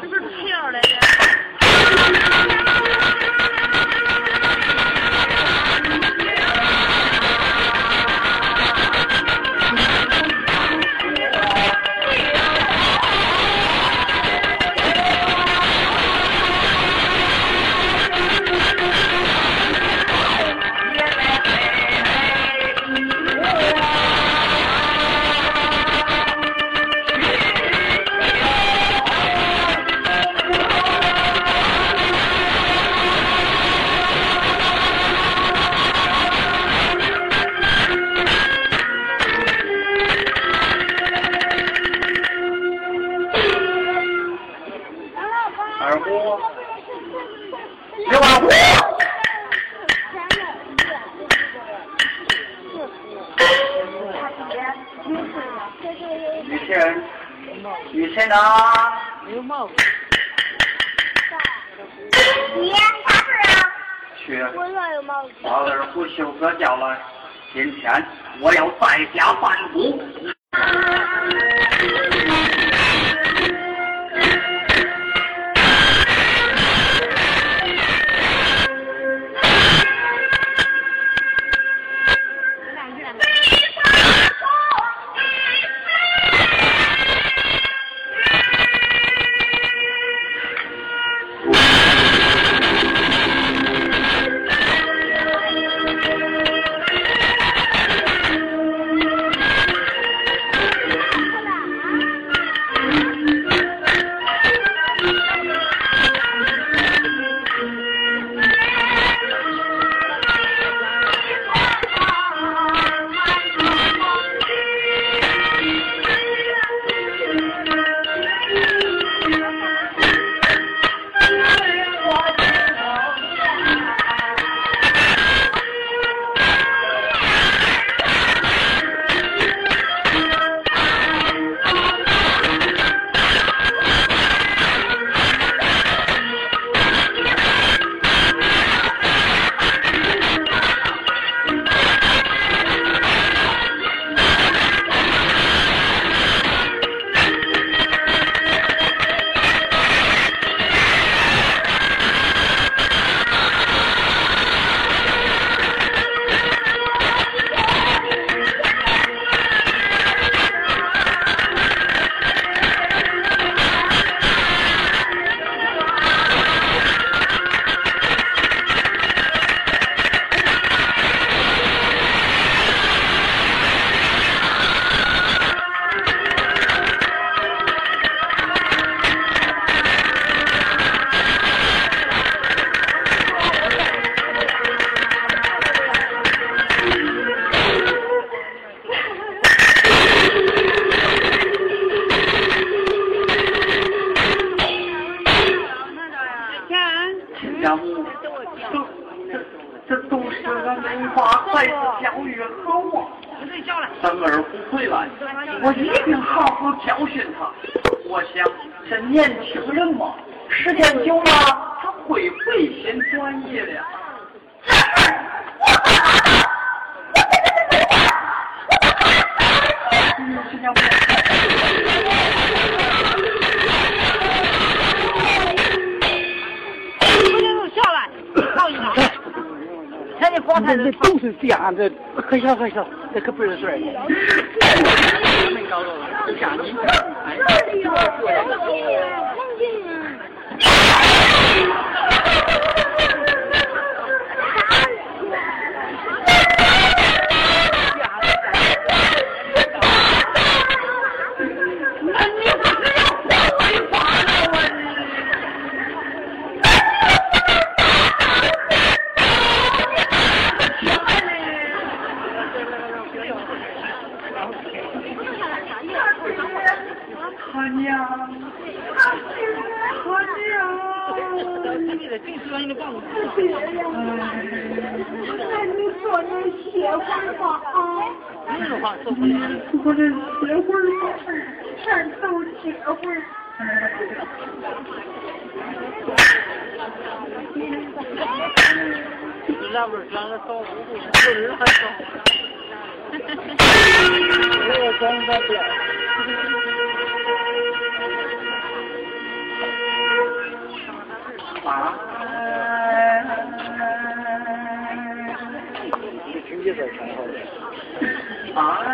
是不是票来的？雨辰呐，刘茂，爹，啥事啊？去我哪有帽子。把二虎休哥叫来，今天我要在家办公。亲我一定好好教训他。我想这年轻人嘛，时间久了，他会回心转意的。嗯亲家母。不看你光看这都是这样，这很小很小，这可不是事儿。他娘，他娘。那你坐那儿歇会儿吧啊！你说话说不了。我这歇会儿吧。全都歇会儿。那不是转了少五步，不是还少。我装个边。啊！你听的是挺好的。啊！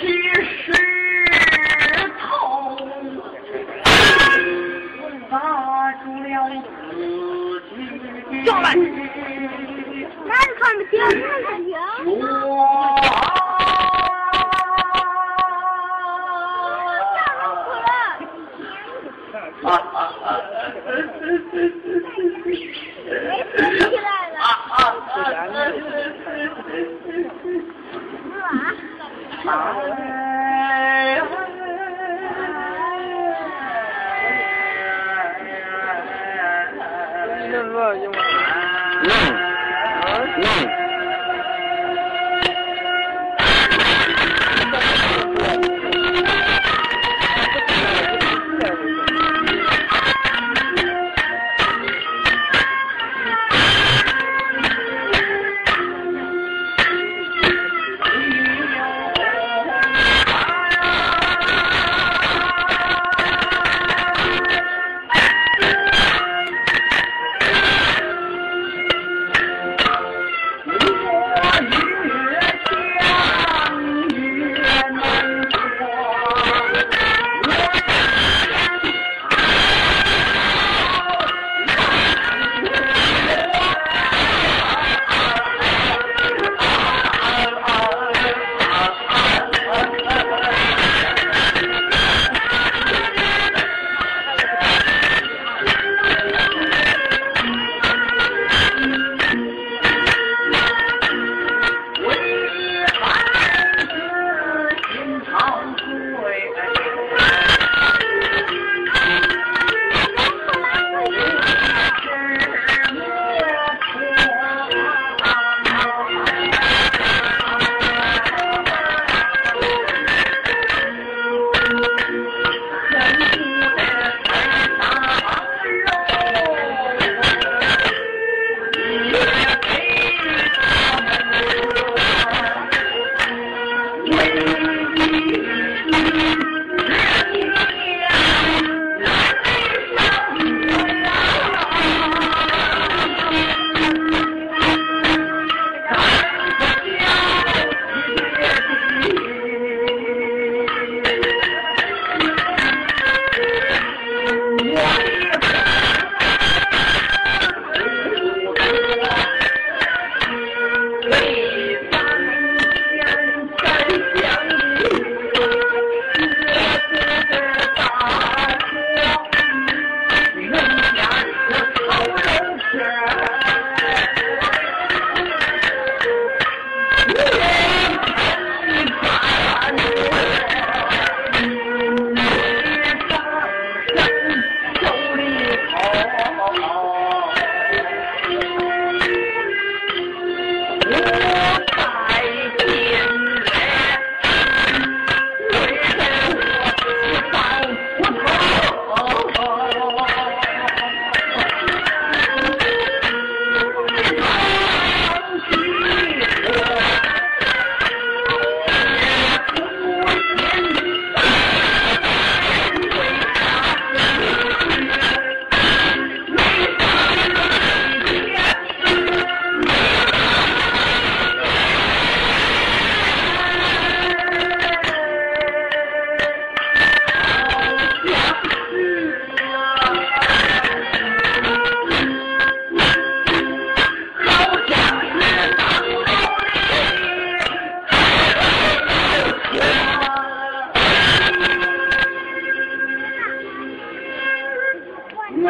七十头，拉住了自己的。叫看不清，看不清。啊啊啊！哎，起来了！啊啊啊！你说什么？能，啊，能。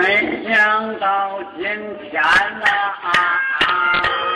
没想到今天呐啊啊。